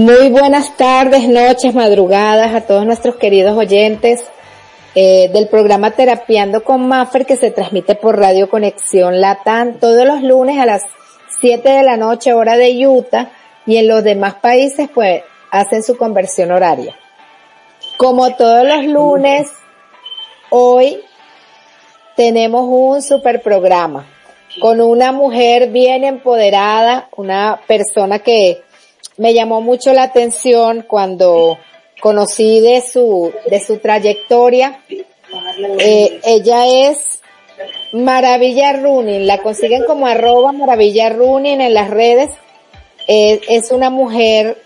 Muy buenas tardes, noches, madrugadas a todos nuestros queridos oyentes eh, del programa Terapiando con Maffer que se transmite por Radio Conexión Latam todos los lunes a las 7 de la noche hora de Utah y en los demás países pues hacen su conversión horaria. Como todos los lunes, hoy tenemos un super programa con una mujer bien empoderada, una persona que me llamó mucho la atención cuando conocí de su, de su trayectoria. Eh, ella es Maravilla Running, la consiguen como arroba Maravilla en las redes. Eh, es una mujer,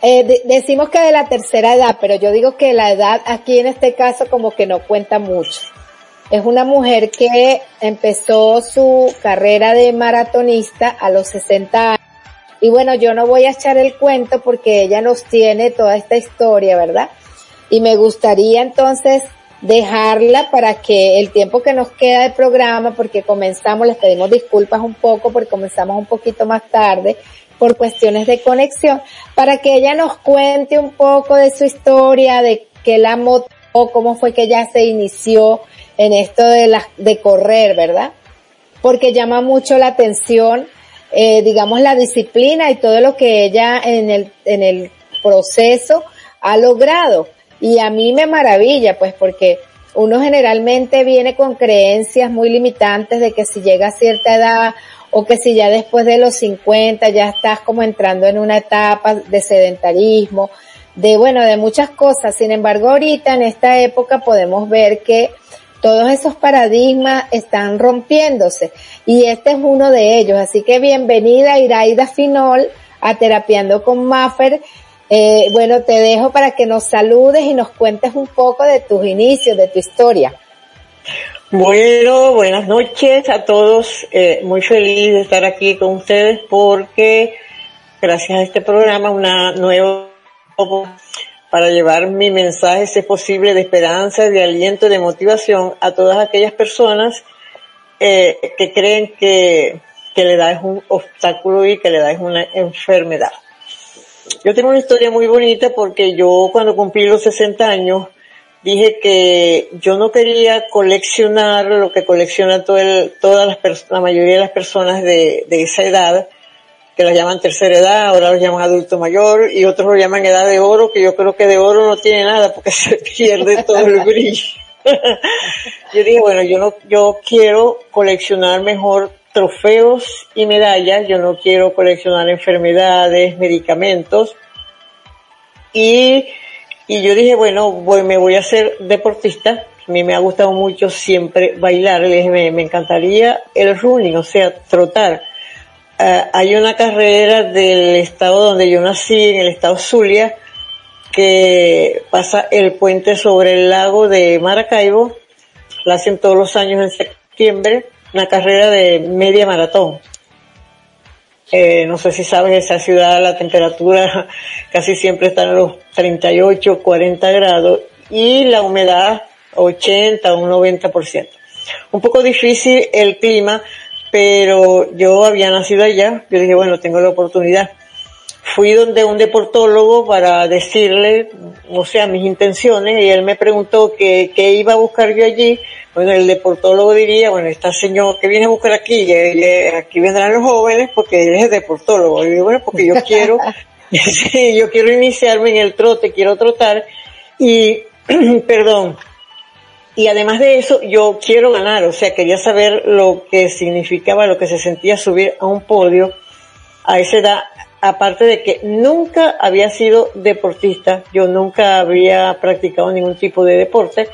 eh, decimos que de la tercera edad, pero yo digo que la edad aquí en este caso como que no cuenta mucho. Es una mujer que empezó su carrera de maratonista a los 60 años. Y bueno, yo no voy a echar el cuento porque ella nos tiene toda esta historia, ¿verdad? Y me gustaría entonces dejarla para que el tiempo que nos queda de programa, porque comenzamos, les pedimos disculpas un poco porque comenzamos un poquito más tarde por cuestiones de conexión, para que ella nos cuente un poco de su historia, de que la moto, cómo fue que ella se inició en esto de, de correr, ¿verdad? Porque llama mucho la atención, eh, digamos, la disciplina y todo lo que ella en el, en el proceso ha logrado. Y a mí me maravilla, pues, porque uno generalmente viene con creencias muy limitantes de que si llega a cierta edad o que si ya después de los 50 ya estás como entrando en una etapa de sedentarismo, de bueno, de muchas cosas. Sin embargo, ahorita en esta época podemos ver que todos esos paradigmas están rompiéndose y este es uno de ellos. Así que bienvenida Iraida Finol a Terapiando con Maffer. Eh, bueno, te dejo para que nos saludes y nos cuentes un poco de tus inicios, de tu historia. Bueno, buenas noches a todos. Eh, muy feliz de estar aquí con ustedes porque gracias a este programa una nueva para llevar mi mensaje, si es posible, de esperanza, de aliento, de motivación a todas aquellas personas eh, que creen que, que edad es un obstáculo y que la edad es una enfermedad. Yo tengo una historia muy bonita porque yo cuando cumplí los 60 años dije que yo no quería coleccionar lo que colecciona todo el, todas las la mayoría de las personas de, de esa edad, que la llaman tercera edad, ahora lo llaman adulto mayor y otros lo llaman edad de oro, que yo creo que de oro no tiene nada porque se pierde todo el brillo. yo dije, bueno, yo no, yo quiero coleccionar mejor trofeos y medallas, yo no quiero coleccionar enfermedades, medicamentos y, y yo dije, bueno, voy, me voy a hacer deportista, a mí me ha gustado mucho siempre bailar, me, me encantaría el running, o sea, trotar eh, hay una carrera del estado donde yo nací, en el estado Zulia, que pasa el puente sobre el lago de Maracaibo, la hacen todos los años en septiembre, una carrera de media maratón. Eh, no sé si sabes, esa ciudad la temperatura casi siempre está en los 38, 40 grados y la humedad 80 o un 90%. Un poco difícil el clima, pero yo había nacido allá, yo dije, bueno, tengo la oportunidad. Fui donde un deportólogo para decirle, o sea, mis intenciones, y él me preguntó qué, qué iba a buscar yo allí. Bueno, el deportólogo diría, bueno, esta señor que viene a buscar aquí, aquí vendrán los jóvenes porque él es deportólogo. Y digo, bueno, porque yo quiero, sí, yo quiero iniciarme en el trote, quiero trotar, y, perdón, y además de eso, yo quiero ganar, o sea, quería saber lo que significaba, lo que se sentía subir a un podio a esa edad, aparte de que nunca había sido deportista, yo nunca había practicado ningún tipo de deporte,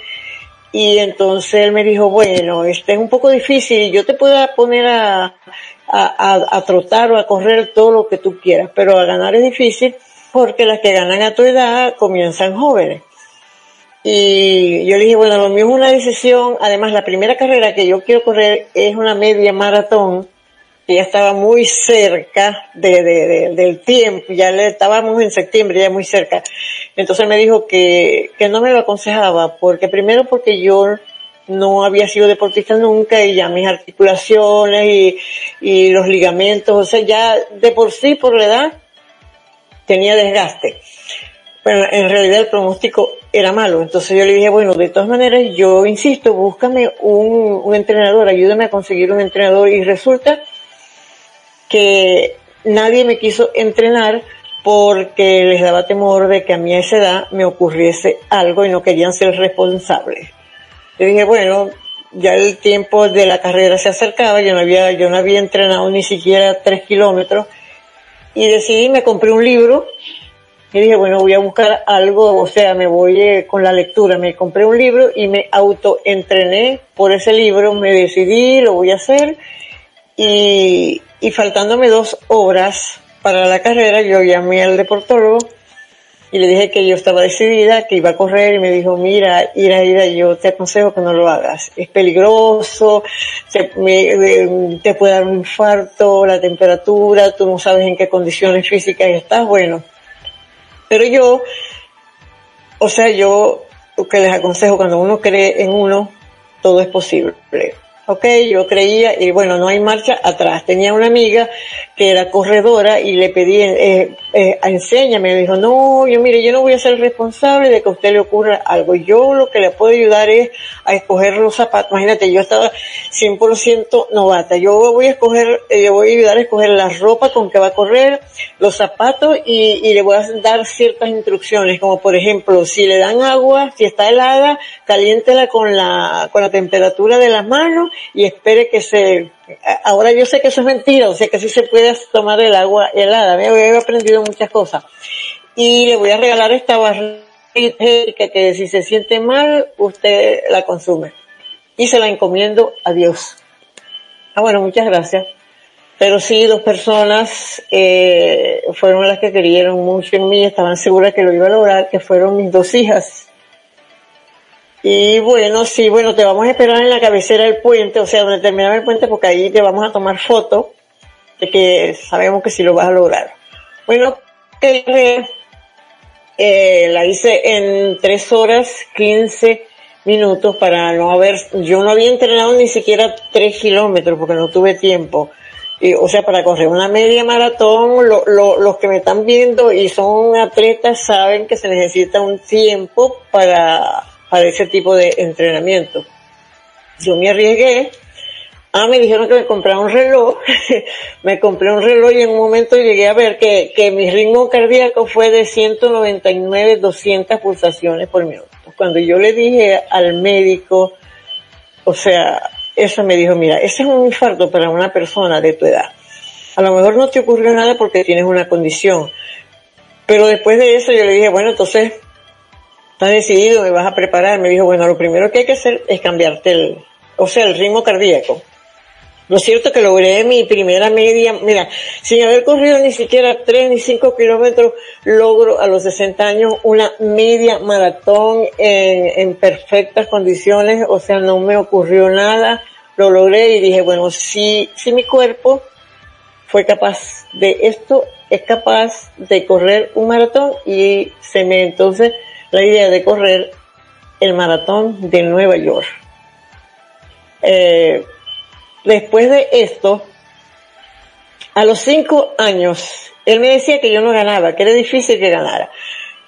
y entonces él me dijo, bueno, este es un poco difícil, yo te puedo poner a, a, a, a trotar o a correr todo lo que tú quieras, pero a ganar es difícil porque las que ganan a tu edad comienzan jóvenes. Y yo le dije, bueno, lo mío es una decisión. Además, la primera carrera que yo quiero correr es una media maratón, que ya estaba muy cerca de, de, del tiempo, ya le estábamos en septiembre, ya muy cerca. Entonces me dijo que, que no me lo aconsejaba, porque primero porque yo no había sido deportista nunca y ya mis articulaciones y, y los ligamentos, o sea, ya de por sí, por la edad, tenía desgaste. Pero en realidad el pronóstico era malo. Entonces yo le dije, bueno, de todas maneras, yo insisto, búscame un, entrenador, ayúdame a conseguir un entrenador. Y resulta que nadie me quiso entrenar porque les daba temor de que a mí a esa edad me ocurriese algo y no querían ser responsables. Yo dije, bueno, ya el tiempo de la carrera se acercaba, yo no había, yo no había entrenado ni siquiera tres kilómetros y decidí, me compré un libro y dije, bueno, voy a buscar algo, o sea, me voy eh, con la lectura, me compré un libro y me autoentrené por ese libro, me decidí, lo voy a hacer y, y faltándome dos horas para la carrera, yo llamé al deportólogo y le dije que yo estaba decidida, que iba a correr y me dijo, mira, Ira, Ira, yo te aconsejo que no lo hagas. Es peligroso, te, te puede dar un infarto, la temperatura, tú no sabes en qué condiciones físicas estás, bueno. Pero yo, o sea, yo lo que les aconsejo, cuando uno cree en uno, todo es posible. Ok, yo creía, y bueno, no hay marcha atrás. Tenía una amiga que era corredora y le pedí, eh, eh, enséñame, me dijo, no, yo mire, yo no voy a ser responsable de que a usted le ocurra algo. Yo lo que le puedo ayudar es a escoger los zapatos. Imagínate, yo estaba 100% novata. Yo voy a escoger, eh, yo voy a ayudar a escoger la ropa con que va a correr, los zapatos y, y le voy a dar ciertas instrucciones, como por ejemplo, si le dan agua, si está helada, caliéntela con la, con la temperatura de las manos y espere que se, ahora yo sé que eso es mentira, o sea que sí se puede tomar el agua helada, me he aprendido muchas cosas. Y le voy a regalar esta barra que si se siente mal, usted la consume. Y se la encomiendo a Dios. Ah, bueno, muchas gracias. Pero sí, dos personas eh, fueron las que creyeron mucho en mí, estaban seguras que lo iba a lograr, que fueron mis dos hijas. Y bueno, sí, bueno, te vamos a esperar en la cabecera del puente, o sea, donde terminaba el puente, porque ahí te vamos a tomar foto de que sabemos que sí lo vas a lograr. Bueno, eh, la hice en tres horas 15 minutos para no haber, yo no había entrenado ni siquiera tres kilómetros porque no tuve tiempo. O sea, para correr una media maratón, lo, lo, los que me están viendo y son atletas saben que se necesita un tiempo para para ese tipo de entrenamiento. Yo me arriesgué, ah, me dijeron que me comprara un reloj, me compré un reloj y en un momento llegué a ver que, que mi ritmo cardíaco fue de 199, 200 pulsaciones por minuto. Cuando yo le dije al médico, o sea, eso me dijo, mira, ese es un infarto para una persona de tu edad. A lo mejor no te ocurrió nada porque tienes una condición. Pero después de eso yo le dije, bueno, entonces estás decidido, me vas a preparar. Me dijo, bueno, lo primero que hay que hacer es cambiarte el, o sea, el ritmo cardíaco. Lo cierto que logré mi primera media, mira, sin haber corrido ni siquiera 3 ni 5 kilómetros, logro a los 60 años una media maratón en, en perfectas condiciones, o sea, no me ocurrió nada, lo logré y dije, bueno, si, si mi cuerpo fue capaz de esto, es capaz de correr un maratón y se me entonces la idea de correr el maratón de Nueva York. Eh, después de esto, a los cinco años, él me decía que yo no ganaba, que era difícil que ganara.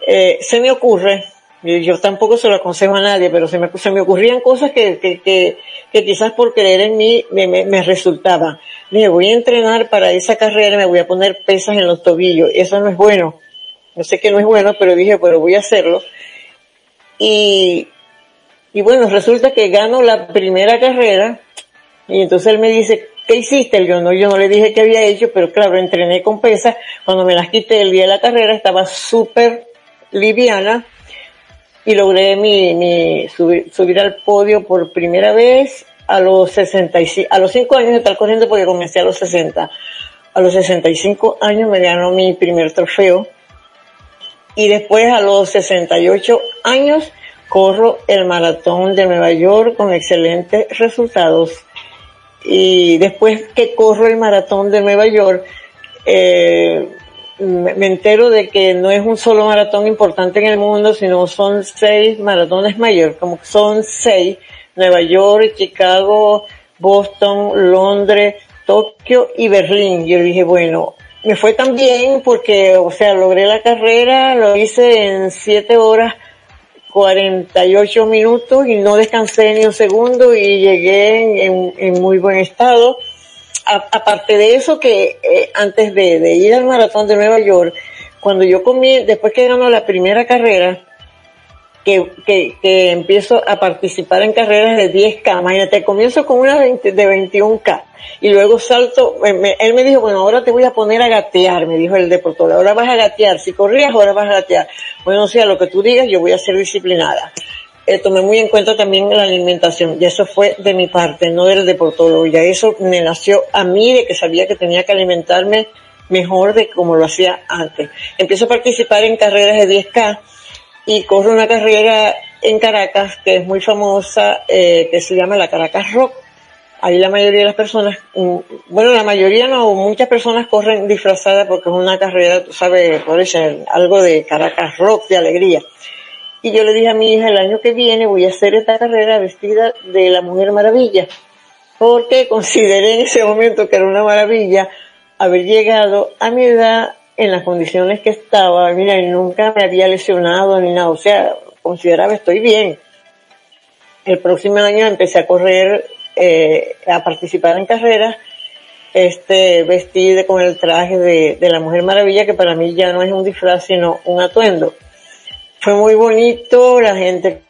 Eh, se me ocurre, yo tampoco se lo aconsejo a nadie, pero se me, se me ocurrían cosas que, que, que, quizás por creer en mí me, me, me resultaban. Me voy a entrenar para esa carrera, me voy a poner pesas en los tobillos, eso no es bueno. Yo sé que no es bueno, pero dije, pero voy a hacerlo. Y, y bueno, resulta que gano la primera carrera y entonces él me dice, ¿qué hiciste? Yo no, yo no le dije qué había hecho, pero claro, entrené con pesas. Cuando me las quité el día de la carrera estaba súper liviana y logré mi, subir al podio por primera vez a los 65, a los 5 años de estar corriendo porque comencé a los 60. A los 65 años me ganó mi primer trofeo y después a los 68 años corro el maratón de Nueva York con excelentes resultados. Y después que corro el maratón de Nueva York, eh, me entero de que no es un solo maratón importante en el mundo, sino son seis maratones mayores, como son seis, Nueva York, Chicago, Boston, Londres, Tokio y Berlín. Yo dije, bueno, me fue tan bien porque, o sea, logré la carrera, lo hice en 7 horas 48 minutos y no descansé ni un segundo y llegué en, muy buen estado. aparte de eso que eh, antes de, de, ir al maratón de Nueva York, cuando yo comí, después que ganó la primera carrera, que, que, que, empiezo a participar en carreras de 10K. Imagínate, comienzo con una de 21K y luego salto, él me dijo, bueno, ahora te voy a poner a gatear, me dijo el deportor, ahora vas a gatear, si corrías, ahora vas a gatear. Bueno, o sea, lo que tú digas, yo voy a ser disciplinada. Eh, tomé muy en cuenta también la alimentación, y eso fue de mi parte, no del deportólogo, ya eso me nació a mí de que sabía que tenía que alimentarme mejor de como lo hacía antes. Empiezo a participar en carreras de 10K, y corro una carrera en Caracas que es muy famosa, eh, que se llama la Caracas Rock. Ahí la mayoría de las personas, mm, bueno, la mayoría no, muchas personas corren disfrazadas porque es una carrera, tú sabes, por eso, algo de Caracas Rock, de alegría. Y yo le dije a mi hija, el año que viene voy a hacer esta carrera vestida de la Mujer Maravilla, porque consideré en ese momento que era una maravilla haber llegado a mi edad en las condiciones que estaba, mira, nunca me había lesionado ni nada, o sea, consideraba estoy bien. El próximo año empecé a correr, eh, a participar en carreras, este, vestida con el traje de, de la Mujer Maravilla, que para mí ya no es un disfraz, sino un atuendo. Fue muy bonito, la gente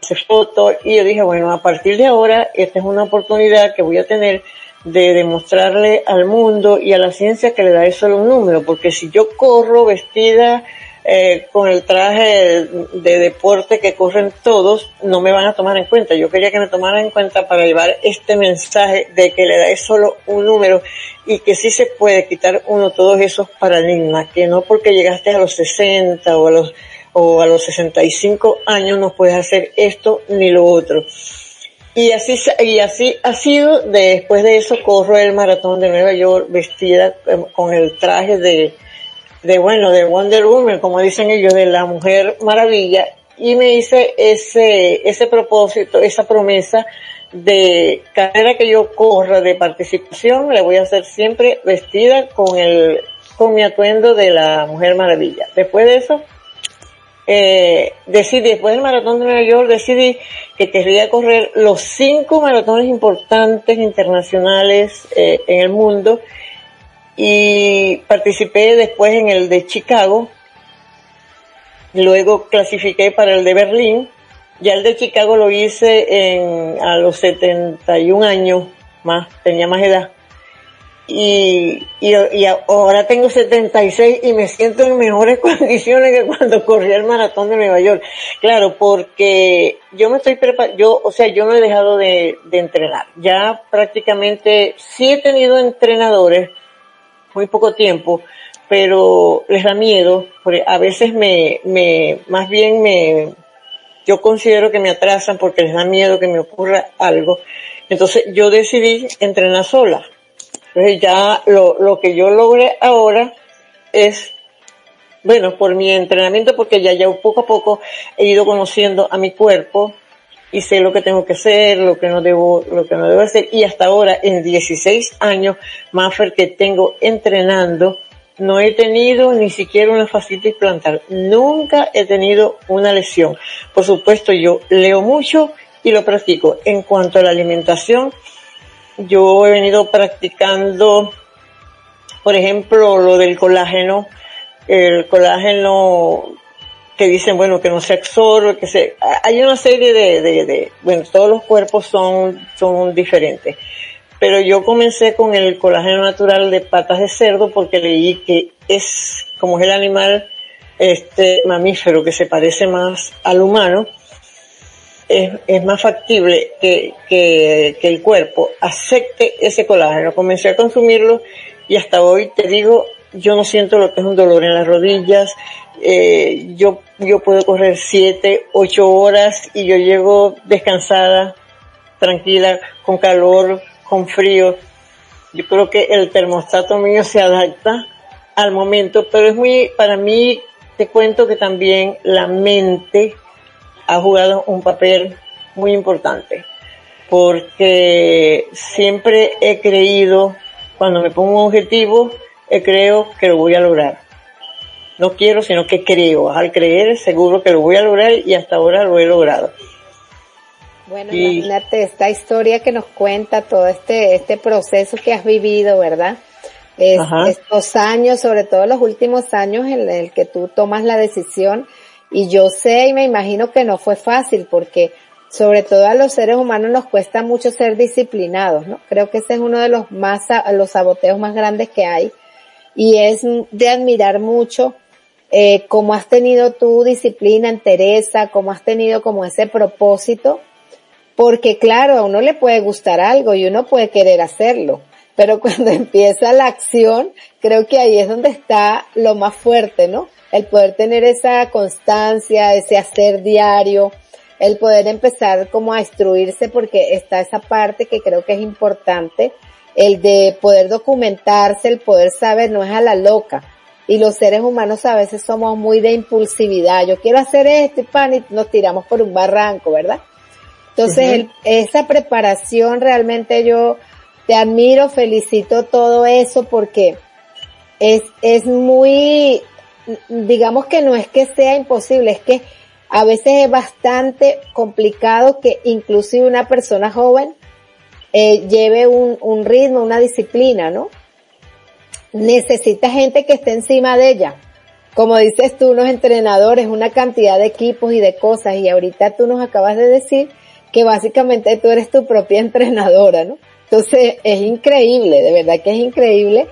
se foto y yo dije, bueno, a partir de ahora, esta es una oportunidad que voy a tener de demostrarle al mundo y a la ciencia que le da solo un número, porque si yo corro vestida eh, con el traje de deporte que corren todos, no me van a tomar en cuenta. Yo quería que me tomaran en cuenta para llevar este mensaje de que le da solo un número y que sí se puede quitar uno todos esos paradigmas, que no porque llegaste a los 60 o a los o a los 65 años no puedes hacer esto ni lo otro. Y así, y así ha sido, después de eso corro el maratón de Nueva York vestida con el traje de, de bueno, de Wonder Woman, como dicen ellos, de la Mujer Maravilla, y me hice ese, ese propósito, esa promesa de carrera que yo corra de participación, la voy a hacer siempre vestida con el, con mi atuendo de la Mujer Maravilla. Después de eso, eh, decidí, después del maratón de Nueva York, decidí que querría correr los cinco maratones importantes internacionales eh, en el mundo. Y participé después en el de Chicago, luego clasifiqué para el de Berlín, ya el de Chicago lo hice en, a los 71 años más, tenía más edad y, y, y, ahora tengo 76 y me siento en mejores condiciones que cuando corrí el maratón de Nueva York. Claro, porque yo me estoy preparando, yo, o sea, yo no he dejado de, de entrenar. Ya prácticamente sí he tenido entrenadores, muy poco tiempo, pero les da miedo, porque a veces me, me, más bien me, yo considero que me atrasan porque les da miedo que me ocurra algo. Entonces yo decidí entrenar sola entonces ya lo, lo que yo logré ahora es, bueno, por mi entrenamiento, porque ya, ya poco a poco he ido conociendo a mi cuerpo y sé lo que tengo que hacer, lo que no debo, lo que no debo hacer. Y hasta ahora, en 16 años, más que tengo entrenando, no he tenido ni siquiera una fascitis plantar. Nunca he tenido una lesión. Por supuesto, yo leo mucho y lo practico. En cuanto a la alimentación, yo he venido practicando, por ejemplo, lo del colágeno, el colágeno que dicen, bueno, que no se absorbe, que se, hay una serie de, de, de, bueno, todos los cuerpos son, son diferentes. Pero yo comencé con el colágeno natural de patas de cerdo porque leí que es, como es el animal, este mamífero que se parece más al humano, es, es más factible que, que, el cuerpo acepte ese colágeno. Comencé a consumirlo y hasta hoy te digo, yo no siento lo que es un dolor en las rodillas. Eh, yo, yo puedo correr siete, ocho horas y yo llego descansada, tranquila, con calor, con frío. Yo creo que el termostato mío se adapta al momento, pero es muy, para mí, te cuento que también la mente ha jugado un papel muy importante porque siempre he creído cuando me pongo un objetivo creo que lo voy a lograr. No quiero, sino que creo. Al creer, seguro que lo voy a lograr y hasta ahora lo he logrado. Bueno, imagínate esta historia que nos cuenta todo este, este proceso que has vivido, ¿verdad? estos años, sobre todo los últimos años en el que tú tomas la decisión. Y yo sé y me imagino que no fue fácil porque sobre todo a los seres humanos nos cuesta mucho ser disciplinados, ¿no? Creo que ese es uno de los más, los saboteos más grandes que hay. Y es de admirar mucho eh, cómo has tenido tu disciplina, entereza, cómo has tenido como ese propósito, porque claro, a uno le puede gustar algo y uno puede querer hacerlo, pero cuando empieza la acción, creo que ahí es donde está lo más fuerte, ¿no? El poder tener esa constancia, ese hacer diario, el poder empezar como a instruirse porque está esa parte que creo que es importante, el de poder documentarse, el poder saber, no es a la loca. Y los seres humanos a veces somos muy de impulsividad. Yo quiero hacer esto y pan y nos tiramos por un barranco, ¿verdad? Entonces, esa preparación realmente yo te admiro, felicito todo eso porque es, es muy, digamos que no es que sea imposible, es que a veces es bastante complicado que inclusive una persona joven eh, lleve un, un ritmo, una disciplina, ¿no? Necesita gente que esté encima de ella. Como dices tú, unos entrenadores, una cantidad de equipos y de cosas, y ahorita tú nos acabas de decir que básicamente tú eres tu propia entrenadora, ¿no? Entonces es increíble, de verdad que es increíble.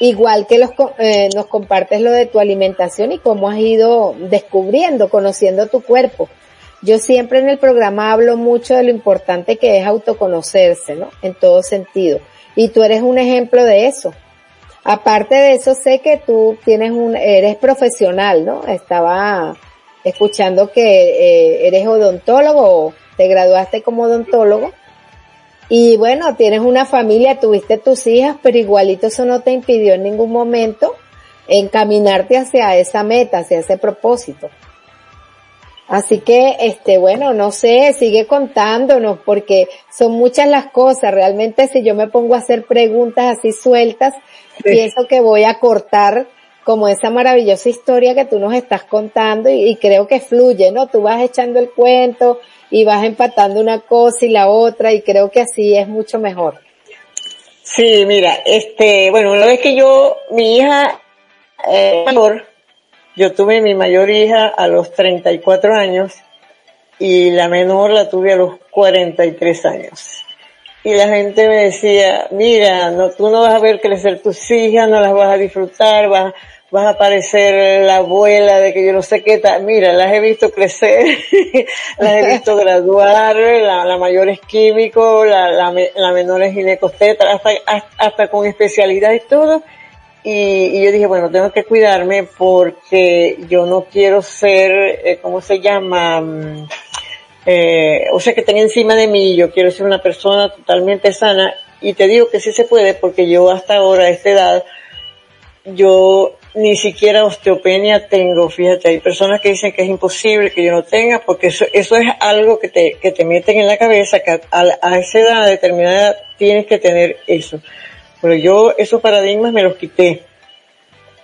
Igual que los, eh, nos compartes lo de tu alimentación y cómo has ido descubriendo, conociendo tu cuerpo. Yo siempre en el programa hablo mucho de lo importante que es autoconocerse, ¿no? En todo sentido. Y tú eres un ejemplo de eso. Aparte de eso, sé que tú tienes un, eres profesional, ¿no? Estaba escuchando que eh, eres odontólogo, te graduaste como odontólogo y bueno, tienes una familia, tuviste tus hijas, pero igualito eso no te impidió en ningún momento encaminarte hacia esa meta, hacia ese propósito. Así que, este, bueno, no sé, sigue contándonos porque son muchas las cosas. Realmente si yo me pongo a hacer preguntas así sueltas, pienso que voy a cortar como esa maravillosa historia que tú nos estás contando y, y creo que fluye, ¿no? Tú vas echando el cuento, y vas empatando una cosa y la otra y creo que así es mucho mejor. Sí, mira, este, bueno, una vez que yo, mi hija eh, mayor, yo tuve mi mayor hija a los 34 años y la menor la tuve a los 43 años. Y la gente me decía, mira, no, tú no vas a ver crecer tus hijas, no las vas a disfrutar, vas, vas a parecer la abuela de que yo no sé qué tal. Mira, las he visto crecer, las he visto graduar, la, mayor es químico, la, la, menor es ginecosteta, hasta, hasta con especialidad y todo. Y, yo dije, bueno, tengo que cuidarme porque yo no quiero ser, eh, ¿cómo se llama? Mm, eh, o sea, que tenga encima de mí, yo quiero ser una persona totalmente sana. Y te digo que sí se puede porque yo hasta ahora, a esta edad, yo ni siquiera osteopenia tengo, fíjate, hay personas que dicen que es imposible que yo no tenga, porque eso, eso es algo que te, que te meten en la cabeza, que a, a esa edad determinada tienes que tener eso. Pero yo esos paradigmas me los quité.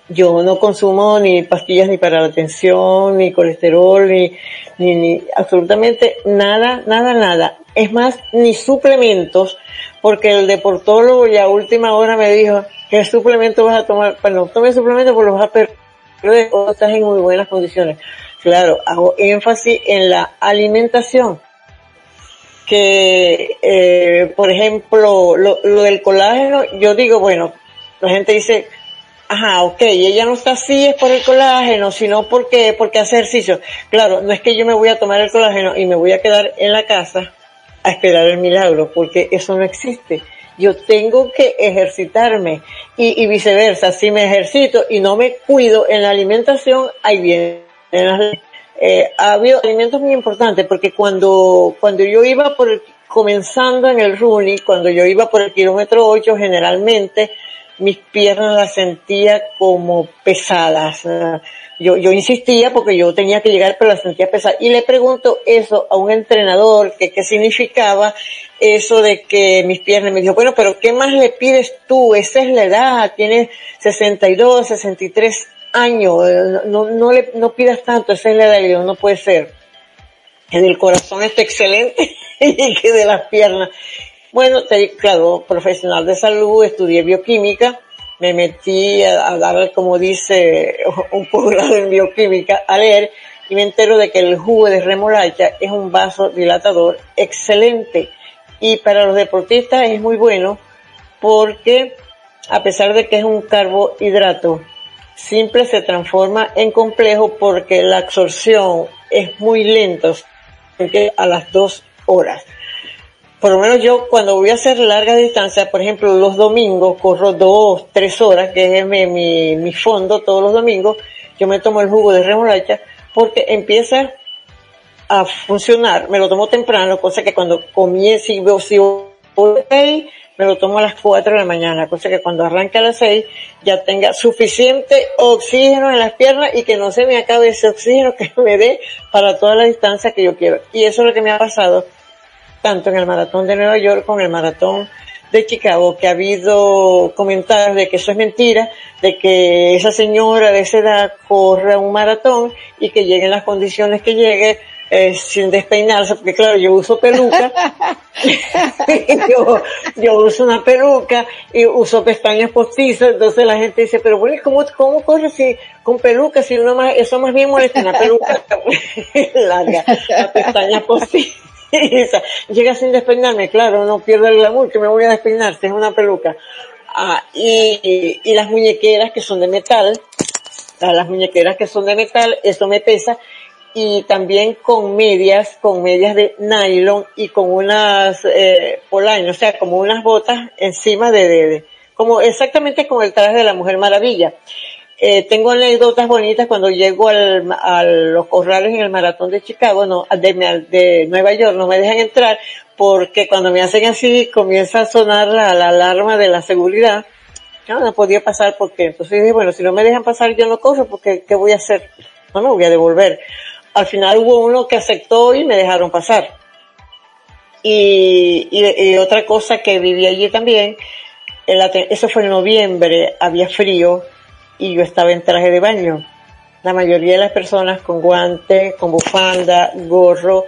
Yo no consumo ni pastillas ni para la tensión, ni colesterol, ni, ni absolutamente nada, nada, nada. Es más, ni suplementos, porque el deportólogo ya a última hora me dijo, ¿Qué suplemento vas a tomar? Bueno, tome suplemento porque lo vas a perder o estás en muy buenas condiciones. Claro, hago énfasis en la alimentación. Que, eh, por ejemplo, lo, lo del colágeno, yo digo, bueno, la gente dice, ajá, ok, ella no está así es por el colágeno, sino porque, porque hace ejercicio. Claro, no es que yo me voy a tomar el colágeno y me voy a quedar en la casa a esperar el milagro, porque eso no existe yo tengo que ejercitarme y, viceversa, si me ejercito y no me cuido en la alimentación, ahí viene. Eh, ha habido alimentos muy importantes porque cuando, cuando yo iba por el, comenzando en el running, cuando yo iba por el kilómetro 8 generalmente, mis piernas las sentía como pesadas. Yo, yo insistía porque yo tenía que llegar, pero las sentía pesadas. Y le pregunto eso a un entrenador, que qué significaba eso de que mis piernas, me dijo, bueno, pero ¿qué más le pides tú? Esa es la edad, tienes 62, 63 años, no, no le, no pidas tanto, esa es la edad, y no puede ser. Que del corazón está excelente y que de las piernas. Bueno, claro, profesional de salud, estudié bioquímica, me metí a, dar, como dice, un posgrado en bioquímica, a leer, y me entero de que el jugo de remolacha es un vaso dilatador excelente. Y para los deportistas es muy bueno porque a pesar de que es un carbohidrato simple se transforma en complejo porque la absorción es muy lenta, a las dos horas por lo menos yo cuando voy a hacer largas distancias, por ejemplo los domingos, corro dos, tres horas, que es mi, mi, mi fondo todos los domingos, yo me tomo el jugo de remolacha porque empieza a funcionar, me lo tomo temprano, cosa que cuando comience, si veo si voy me lo tomo a las 4 de la mañana, cosa que cuando arranque a las 6 ya tenga suficiente oxígeno en las piernas y que no se me acabe ese oxígeno que me dé para toda la distancia que yo quiero. Y eso es lo que me ha pasado tanto en el maratón de Nueva York como en el maratón de Chicago, que ha habido comentarios de que eso es mentira, de que esa señora de esa edad corre un maratón y que llegue en las condiciones que llegue eh, sin despeinarse, porque claro, yo uso peluca, yo, yo uso una peluca y uso pestañas postizas, entonces la gente dice, pero bueno, ¿cómo, cómo corre si, con peluca? Si uno más, eso más bien molesta, una peluca larga, la pestaña postiza. Llega sin despeinarme, claro, no pierdo el glamour, que me voy a despeinar, es una peluca. Ah, y, y, las muñequeras que son de metal, ah, las muñequeras que son de metal, eso me pesa, y también con medias, con medias de nylon y con unas eh, o sea, como unas botas encima de, de, como exactamente como el traje de la Mujer Maravilla. Eh, tengo anécdotas bonitas cuando llego al, a los corrales en el maratón de Chicago, no, de, de Nueva York, no me dejan entrar porque cuando me hacen así comienza a sonar la, alarma de la seguridad. No, no podía pasar porque entonces dije, bueno, si no me dejan pasar yo no corro porque ¿qué voy a hacer? No me voy a devolver. Al final hubo uno que aceptó y me dejaron pasar. Y, y otra cosa que viví allí también, eso fue en noviembre, había frío, y yo estaba en traje de baño. La mayoría de las personas con guantes, con bufanda, gorro,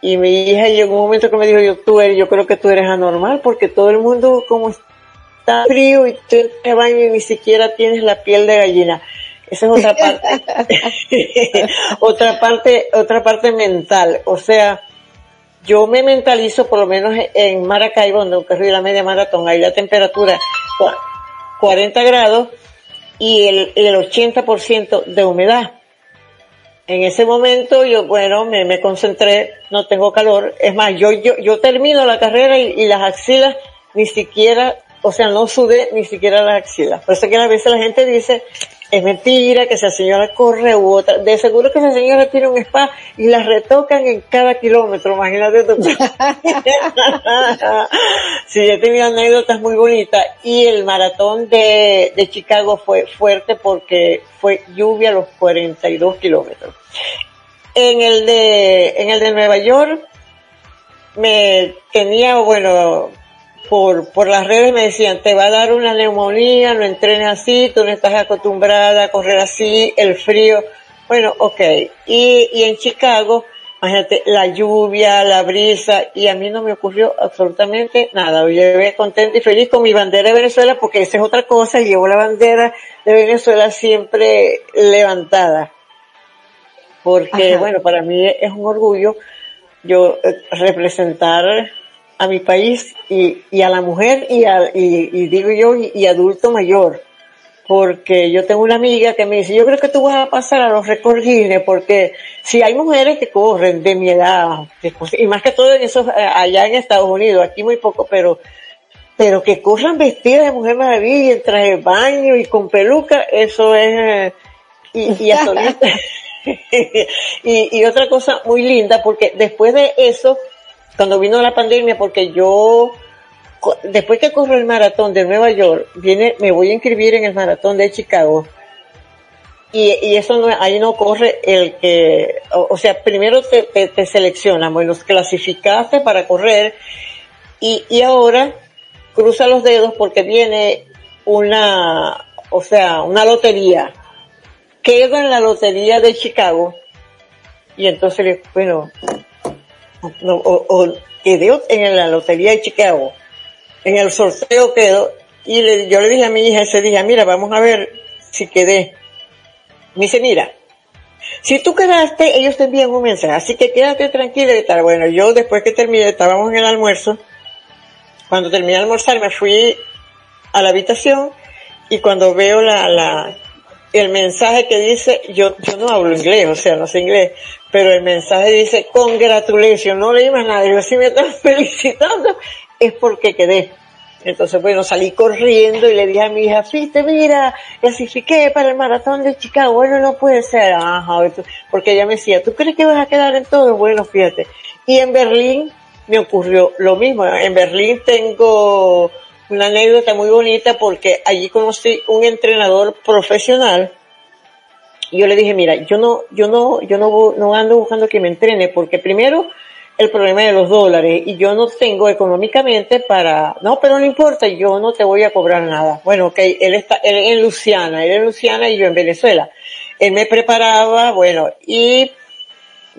y mi hija llegó un momento que me dijo, yo, tú eres, yo creo que tú eres anormal porque todo el mundo como está frío y tú en traje baño y ni siquiera tienes la piel de gallina. Esa es otra parte. otra parte, otra parte mental. O sea, yo me mentalizo por lo menos en Maracaibo, donde corrí la media maratón, ahí la temperatura 40 grados, y el, el 80% de humedad. En ese momento yo, bueno, me, me, concentré, no tengo calor. Es más, yo, yo, yo termino la carrera y, y, las axilas ni siquiera, o sea, no sudé ni siquiera las axilas. Por eso que a veces la gente dice, es mentira que esa señora corre u otra. De seguro que esa señora tiene un spa y la retocan en cada kilómetro, imagínate tú. sí, he tenido anécdotas muy bonitas y el maratón de, de Chicago fue fuerte porque fue lluvia a los 42 kilómetros. En el de, en el de Nueva York, me tenía, bueno, por, por las redes me decían, te va a dar una neumonía, no entrenes así, tú no estás acostumbrada a correr así, el frío. Bueno, ok. Y, y en Chicago, imagínate, la lluvia, la brisa, y a mí no me ocurrió absolutamente nada. Yo llevé contenta y feliz con mi bandera de Venezuela, porque esa es otra cosa, llevo la bandera de Venezuela siempre levantada. Porque, bueno, para mí es un orgullo yo eh, representar a mi país y, y a la mujer y, a, y, digo yo y, adulto mayor. Porque yo tengo una amiga que me dice, yo creo que tú vas a pasar a los récords porque si hay mujeres que corren de mi edad, y más que todo en eso, eh, allá en Estados Unidos, aquí muy poco, pero, pero que corran vestidas de mujer maravilla, en traje de baño y con peluca, eso es, y, y, y, y otra cosa muy linda, porque después de eso, cuando vino la pandemia, porque yo después que corro el maratón de Nueva York, viene, me voy a inscribir en el maratón de Chicago. Y, y eso no, ahí no corre el que, o, sea, primero te, te, te seleccionan, bueno, clasificaste para correr y, y ahora cruza los dedos porque viene una, o sea, una lotería. Quedo en la lotería de Chicago y entonces, bueno, o, o quedé en la lotería de Chicago, en el sorteo quedó, y le, yo le dije a mi hija ese día, mira, vamos a ver si quedé. Me dice, mira, si tú quedaste, ellos te envían un mensaje, así que quédate tranquila y tal. Bueno, yo después que terminé, estábamos en el almuerzo, cuando terminé de almorzar me fui a la habitación y cuando veo la, la, el mensaje que dice, yo, yo no hablo inglés, o sea, no sé inglés, pero el mensaje dice, congratulations, no leí más nada, yo si me están felicitando, es porque quedé. Entonces, bueno, salí corriendo y le dije a mi hija, fíjate, mira, clasifiqué para el maratón de Chicago. Bueno, no puede ser. Ajá, porque ella me decía, ¿tú crees que vas a quedar en todo? Bueno, fíjate. Y en Berlín me ocurrió lo mismo. En Berlín tengo una anécdota muy bonita porque allí conocí un entrenador profesional. Y yo le dije, mira, yo no, yo no, yo no, ando buscando que me entrene porque primero, el problema de los dólares y yo no tengo económicamente para, no, pero no importa, yo no te voy a cobrar nada. Bueno, ok, él está, él en Luciana, él en Luciana y yo en Venezuela. Él me preparaba, bueno, y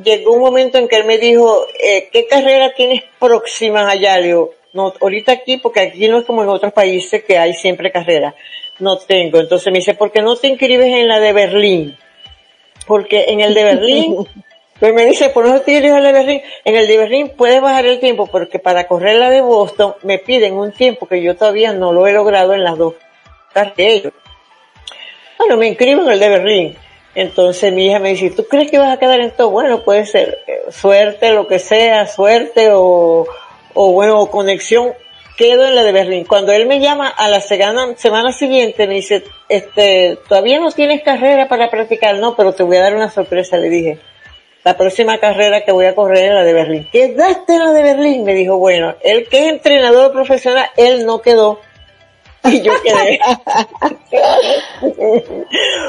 llegó un momento en que él me dijo, eh, ¿qué carrera tienes próxima allá? Le no, ahorita aquí, porque aquí no es como en otros países que hay siempre carrera. No tengo. Entonces me dice, ¿por qué no te inscribes en la de Berlín? Porque en el de Berlín Pues me dice, por eso te dirijo de Berlín. En el de Berlín puedes bajar el tiempo porque para correr la de Boston me piden un tiempo que yo todavía no lo he logrado en las dos carreras. Bueno, me inscribo en el de Berlín. Entonces mi hija me dice, ¿tú crees que vas a quedar en todo? Bueno, puede ser eh, suerte, lo que sea, suerte o, o bueno, conexión. Quedo en la de Berlín. Cuando él me llama a la semana, semana siguiente, me dice, este, todavía no tienes carrera para practicar, no, pero te voy a dar una sorpresa, le dije la próxima carrera que voy a correr es la de Berlín. ¿Quedaste en la de Berlín? Me dijo, bueno, el que es entrenador profesional, él no quedó. Y yo quedé.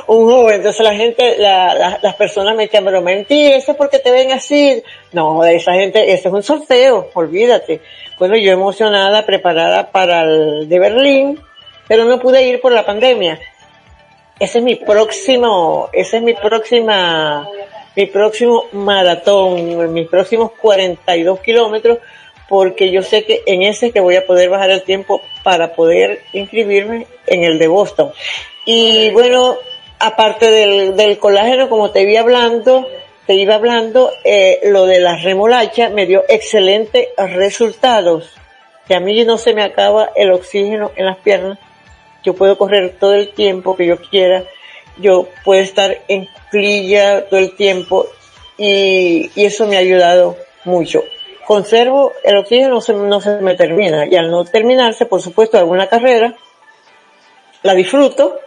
un joven. Entonces la gente, la, la, las personas me dicen, pero eso es porque te ven así. No, esa gente, eso es un sorteo, olvídate. Bueno, yo emocionada, preparada para el de Berlín, pero no pude ir por la pandemia. Ese es mi próximo, esa es mi próxima mi próximo maratón, mis próximos 42 kilómetros, porque yo sé que en ese que voy a poder bajar el tiempo para poder inscribirme en el de Boston. Y bueno, aparte del, colágeno, como te iba hablando, te iba hablando, eh, lo de la remolacha me dio excelentes resultados. Que a mí no se me acaba el oxígeno en las piernas. Yo puedo correr todo el tiempo que yo quiera yo puedo estar en clilla todo el tiempo y, eso me ha ayudado mucho. Conservo el oxígeno, no se, no se me termina y al no terminarse, por supuesto, alguna carrera, la disfruto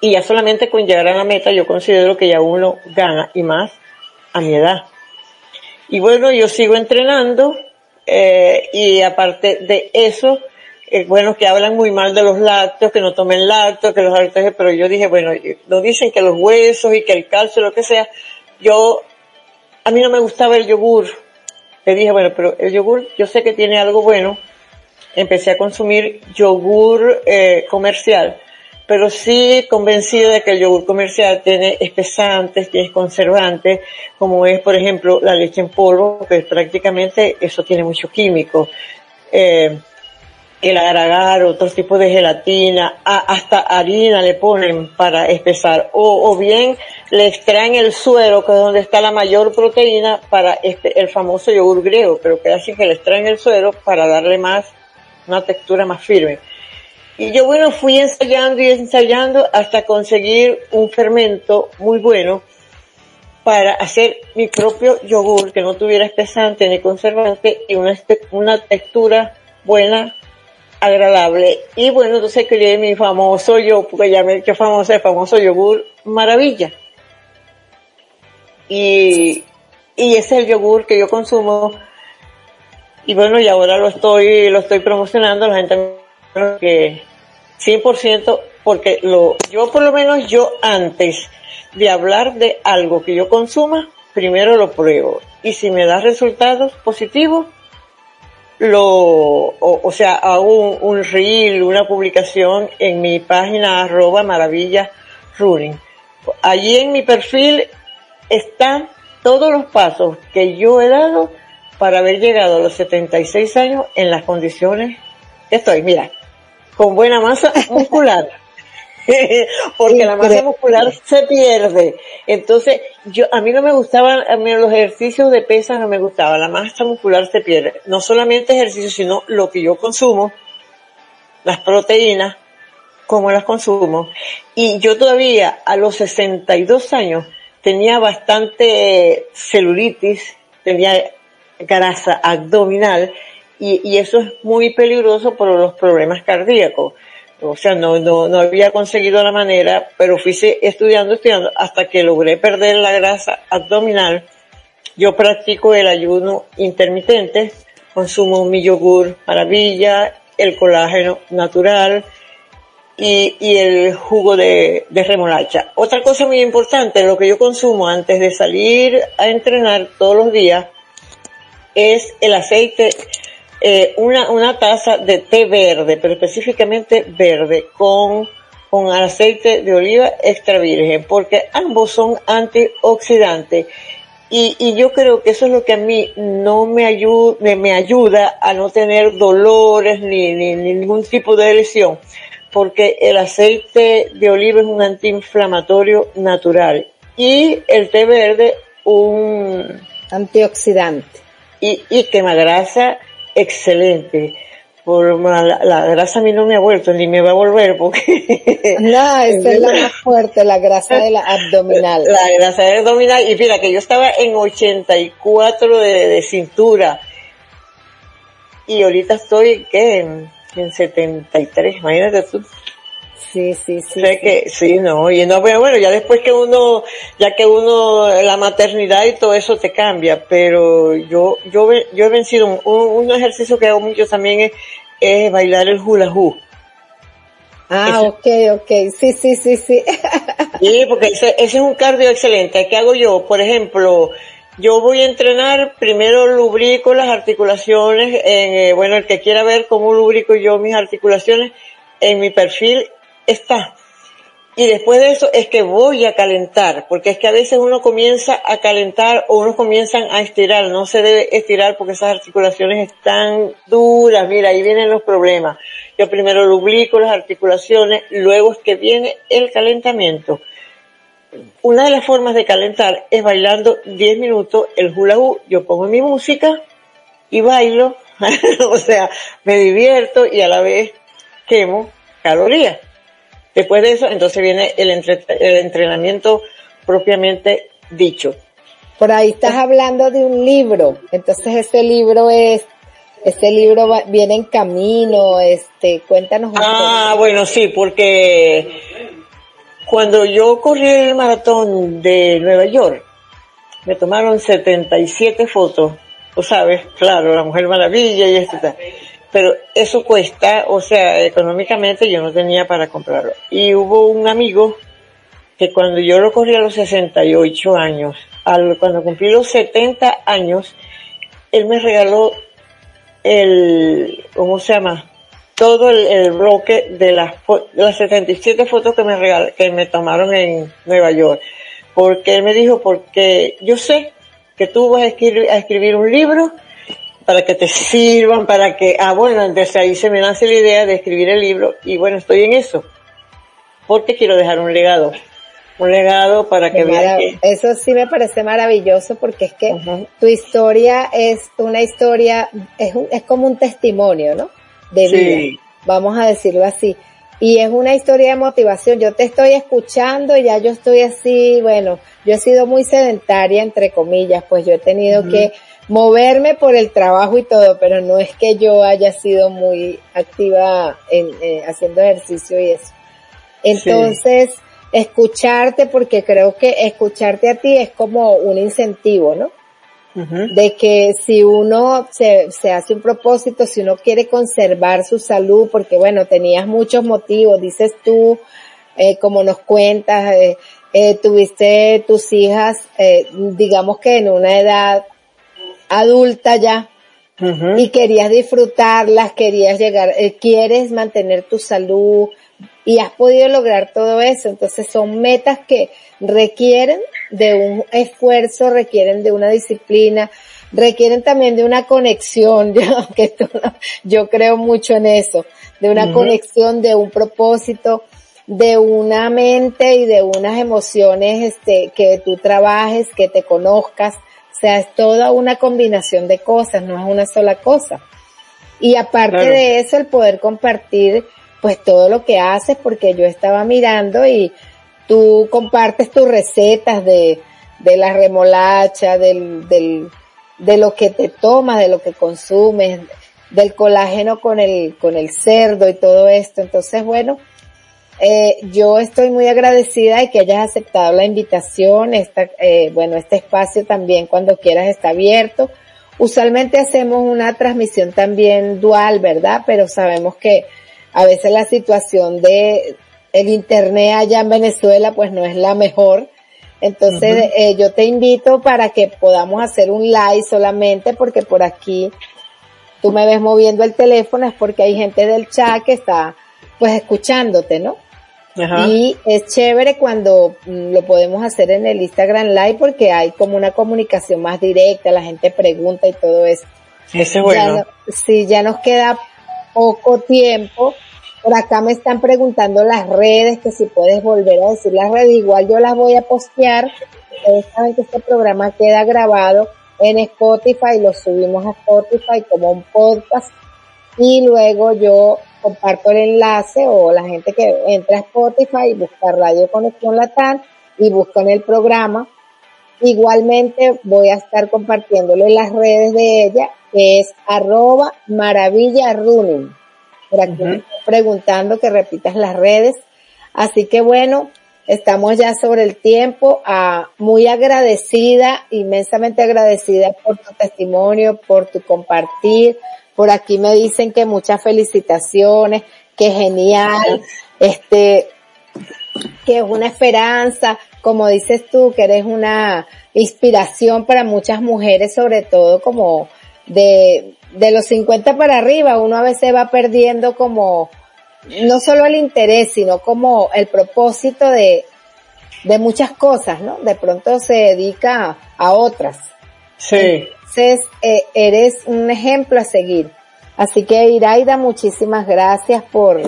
y ya solamente con llegar a la meta yo considero que ya uno gana y más a mi edad. Y bueno, yo sigo entrenando eh, y aparte de eso, eh, bueno, que hablan muy mal de los lácteos, que no tomen lácteos, que los lácteos, pero yo dije, bueno, no dicen que los huesos y que el calcio, lo que sea. Yo, a mí no me gustaba el yogur. Le dije, bueno, pero el yogur, yo sé que tiene algo bueno. Empecé a consumir yogur eh, comercial, pero sí convencido de que el yogur comercial tiene espesantes, tiene conservantes, como es, por ejemplo, la leche en polvo, que prácticamente eso tiene mucho químico. Eh, el agar otros tipos de gelatina, hasta harina le ponen para espesar, o, o, bien le extraen el suero, que es donde está la mayor proteína, para este, el famoso yogur griego, pero que así que le extraen el suero para darle más, una textura más firme. Y yo bueno, fui ensayando y ensayando hasta conseguir un fermento muy bueno para hacer mi propio yogur que no tuviera espesante ni conservante y una, una textura buena agradable. Y bueno, entonces creé mi famoso yo, porque ya me he el famoso yogur maravilla. Y, y ese es el yogur que yo consumo y bueno, y ahora lo estoy, lo estoy promocionando, la gente que 100% porque lo, yo por lo menos yo antes de hablar de algo que yo consuma, primero lo pruebo. Y si me da resultados positivos, lo, o, sea, hago un, reel, una publicación en mi página arroba maravilla running. Allí en mi perfil están todos los pasos que yo he dado para haber llegado a los 76 años en las condiciones que estoy. Mira, con buena masa muscular. porque la masa muscular se pierde. Entonces, yo, a mí no me gustaban, a mí los ejercicios de pesas no me gustaban, la masa muscular se pierde. No solamente ejercicio, sino lo que yo consumo, las proteínas, cómo las consumo. Y yo todavía a los 62 años tenía bastante celulitis, tenía grasa abdominal y, y eso es muy peligroso por los problemas cardíacos o sea, no, no, no había conseguido la manera, pero fui estudiando, estudiando, hasta que logré perder la grasa abdominal. Yo practico el ayuno intermitente, consumo mi yogur maravilla, el colágeno natural y, y el jugo de, de remolacha. Otra cosa muy importante, lo que yo consumo antes de salir a entrenar todos los días es el aceite eh, una, una taza de té verde, pero específicamente verde, con, con aceite de oliva extra virgen, porque ambos son antioxidantes. Y, y yo creo que eso es lo que a mí no me ayuda, me, ayuda a no tener dolores ni, ni, ningún tipo de lesión, porque el aceite de oliva es un antiinflamatorio natural y el té verde un antioxidante y, y quema grasa excelente. Por la, grasa a mí no me ha vuelto ni me va a volver porque... No, esa es la más fuerte, la grasa de la abdominal. La grasa de abdominal. Y mira que yo estaba en 84 de, de cintura. Y ahorita estoy, ¿qué? En, en 73, imagínate tú. Sí, sí, sí. Sé que, sí, no, y no, pero bueno, ya después que uno, ya que uno, la maternidad y todo eso te cambia, pero yo, yo, yo he vencido un, un ejercicio que hago mucho también es, bailar el hula hoop. Ah, ok, ok, sí, sí, sí, sí. sí, porque ese, ese es un cardio excelente. ¿Qué hago yo? Por ejemplo, yo voy a entrenar, primero lubrico las articulaciones, en, eh, bueno, el que quiera ver cómo lubrico yo mis articulaciones, en mi perfil está. Y después de eso es que voy a calentar, porque es que a veces uno comienza a calentar o uno comienzan a estirar, no se debe estirar porque esas articulaciones están duras, mira, ahí vienen los problemas. Yo primero lubrico las articulaciones, luego es que viene el calentamiento. Una de las formas de calentar es bailando 10 minutos el hula hoop, yo pongo mi música y bailo, o sea, me divierto y a la vez quemo calorías. Después de eso, entonces viene el, entrenamiento propiamente dicho. Por ahí estás hablando de un libro, entonces este libro es, este libro viene en camino, este, cuéntanos un Ah, bueno, sí, porque cuando yo corrí el maratón de Nueva York, me tomaron 77 fotos, tú sabes, claro, la Mujer Maravilla y esto pero eso cuesta, o sea, económicamente yo no tenía para comprarlo. Y hubo un amigo que cuando yo lo corrí a los 68 años, al, cuando cumplí los 70 años, él me regaló el, ¿cómo se llama? Todo el, bloque de las, las 77 fotos que me regal, que me tomaron en Nueva York. Porque él me dijo, porque yo sé que tú vas a escribir, a escribir un libro para que te sirvan, para que, ah bueno, entonces ahí se me nace la idea de escribir el libro y bueno, estoy en eso, porque quiero dejar un legado, un legado para que vean que... Eso sí me parece maravilloso porque es que tu historia es una historia, es, es como un testimonio, ¿no? De vida, vamos a decirlo así. Y es una historia de motivación. Yo te estoy escuchando y ya yo estoy así, bueno, yo he sido muy sedentaria, entre comillas, pues yo he tenido que moverme por el trabajo y todo, pero no es que yo haya sido muy activa en eh, haciendo ejercicio y eso. Entonces, escucharte, porque creo que escucharte a ti es como un incentivo, ¿no? De que si uno se, se hace un propósito, si uno quiere conservar su salud, porque bueno, tenías muchos motivos, dices tú, eh, como nos cuentas, eh, eh, tuviste tus hijas, digamos que en una edad adulta ya, y querías disfrutarlas, querías llegar, quieres mantener tu salud y has podido lograr todo eso. Entonces son metas que requieren de un esfuerzo, requieren de una disciplina, requieren también de una conexión, yo, que yo creo mucho en eso, de una conexión, de un propósito, de una mente y de unas emociones este, que tú trabajes, que te conozcas. O sea, es toda una combinación de cosas, no es una sola cosa. Y aparte de eso, el poder compartir pues todo lo que haces, porque yo estaba mirando y tú compartes tus recetas de, de la remolacha, del, del, de lo que te tomas, de lo que consumes, del colágeno con el, con el cerdo y todo esto. Entonces, bueno, eh, yo estoy muy agradecida de que hayas aceptado la invitación. Esta, eh, bueno, este espacio también cuando quieras está abierto. Usualmente hacemos una transmisión también dual, ¿verdad? Pero sabemos que a veces la situación de el internet allá en Venezuela pues no es la mejor. Entonces eh, yo te invito para que podamos hacer un live solamente porque por aquí tú me ves moviendo el teléfono es porque hay gente del chat que está pues escuchándote, ¿no? Y es chévere cuando mm, lo podemos hacer en el Instagram Live porque hay como una comunicación más directa, la gente pregunta y todo eso. Eso es bueno. sí, ya nos queda poco tiempo. Por acá me están preguntando las redes, que si puedes volver a decir las redes, igual yo las voy a postear. Ustedes saben que este programa queda grabado en Spotify, lo subimos a Spotify como un podcast y luego yo comparto el enlace o la gente que entra a Spotify y busca Radio Conexión Latam y buscan el programa. Igualmente voy a estar compartiéndole las redes de ella, que es arroba maravilla running. Por aquí preguntando que repitas las redes. Así que bueno, estamos ya sobre el tiempo. Ah, muy agradecida, inmensamente agradecida por tu testimonio, por tu compartir, por aquí me dicen que muchas felicitaciones, que genial, este, que es una esperanza, como dices tú, que eres una inspiración para muchas mujeres, sobre todo como de, de los 50 para arriba, uno a veces va perdiendo como, no solo el interés, sino como el propósito de, de muchas cosas, ¿no? De pronto se dedica a otras. Sí. Entonces, eh, eres un ejemplo a seguir. Así que Iraida, muchísimas gracias por,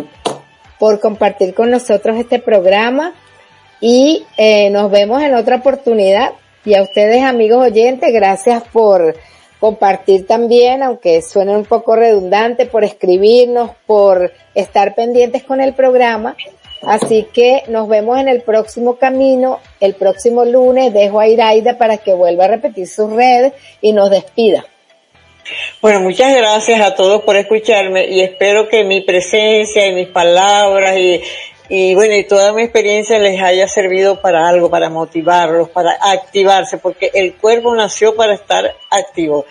por compartir con nosotros este programa y eh, nos vemos en otra oportunidad. Y a ustedes amigos oyentes, gracias por compartir también, aunque suene un poco redundante, por escribirnos, por estar pendientes con el programa. Así que nos vemos en el próximo camino, el próximo lunes. Dejo a Iraida para que vuelva a repetir sus redes y nos despida. Bueno, muchas gracias a todos por escucharme y espero que mi presencia y mis palabras y, y bueno, y toda mi experiencia les haya servido para algo, para motivarlos, para activarse, porque el cuerpo nació para estar activo.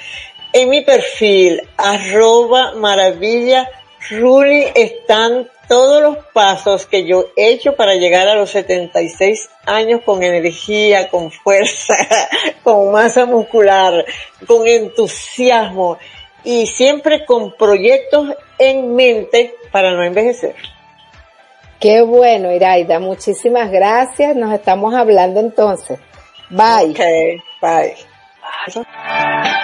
En mi perfil, arroba maravilla, Ruli, están todos los pasos que yo he hecho para llegar a los 76 años con energía, con fuerza, con masa muscular, con entusiasmo y siempre con proyectos en mente para no envejecer. Qué bueno, Iraida. Muchísimas gracias. Nos estamos hablando entonces. Bye. Okay, bye. bye.